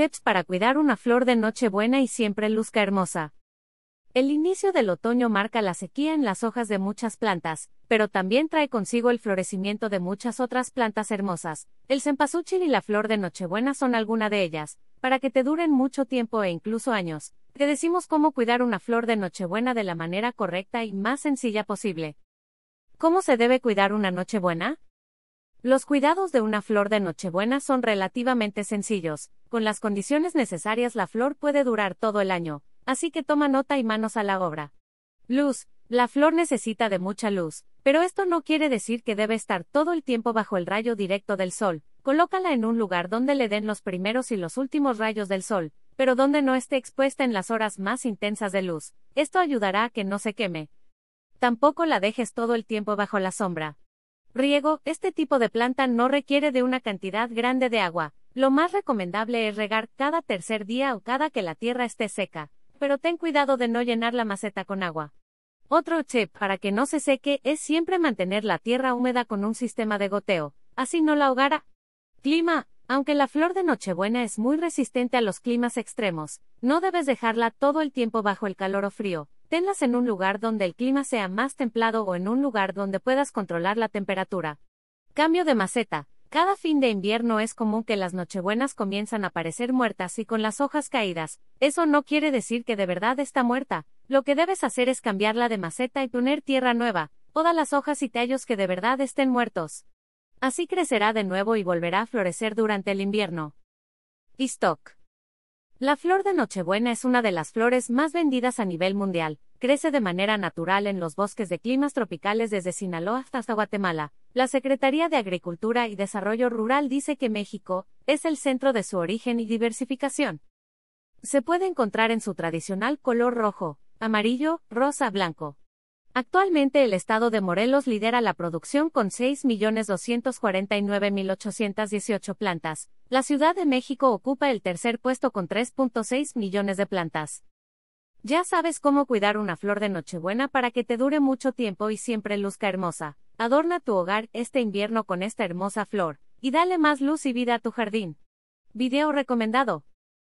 Tips para cuidar una flor de Nochebuena y siempre luzca hermosa. El inicio del otoño marca la sequía en las hojas de muchas plantas, pero también trae consigo el florecimiento de muchas otras plantas hermosas. El cempasúchil y la flor de Nochebuena son alguna de ellas, para que te duren mucho tiempo e incluso años. Te decimos cómo cuidar una flor de Nochebuena de la manera correcta y más sencilla posible. ¿Cómo se debe cuidar una Nochebuena? Los cuidados de una flor de Nochebuena son relativamente sencillos. Con las condiciones necesarias la flor puede durar todo el año, así que toma nota y manos a la obra. Luz. La flor necesita de mucha luz, pero esto no quiere decir que debe estar todo el tiempo bajo el rayo directo del sol. Colócala en un lugar donde le den los primeros y los últimos rayos del sol, pero donde no esté expuesta en las horas más intensas de luz. Esto ayudará a que no se queme. Tampoco la dejes todo el tiempo bajo la sombra. Riego, este tipo de planta no requiere de una cantidad grande de agua. Lo más recomendable es regar cada tercer día o cada que la tierra esté seca, pero ten cuidado de no llenar la maceta con agua. Otro tip para que no se seque es siempre mantener la tierra húmeda con un sistema de goteo, así no la ahogará. Clima, aunque la flor de Nochebuena es muy resistente a los climas extremos, no debes dejarla todo el tiempo bajo el calor o frío, Tenlas en un lugar donde el clima sea más templado o en un lugar donde puedas controlar la temperatura. Cambio de maceta. Cada fin de invierno es común que las nochebuenas comienzan a parecer muertas y con las hojas caídas. Eso no quiere decir que de verdad está muerta. Lo que debes hacer es cambiarla de maceta y poner tierra nueva. Poda las hojas y tallos que de verdad estén muertos. Así crecerá de nuevo y volverá a florecer durante el invierno. Stock. La flor de Nochebuena es una de las flores más vendidas a nivel mundial. Crece de manera natural en los bosques de climas tropicales desde Sinaloa hasta Guatemala. La Secretaría de Agricultura y Desarrollo Rural dice que México es el centro de su origen y diversificación. Se puede encontrar en su tradicional color rojo, amarillo, rosa, blanco. Actualmente el estado de Morelos lidera la producción con 6.249.818 plantas. La Ciudad de México ocupa el tercer puesto con 3.6 millones de plantas. Ya sabes cómo cuidar una flor de Nochebuena para que te dure mucho tiempo y siempre luzca hermosa. Adorna tu hogar este invierno con esta hermosa flor, y dale más luz y vida a tu jardín. Video recomendado.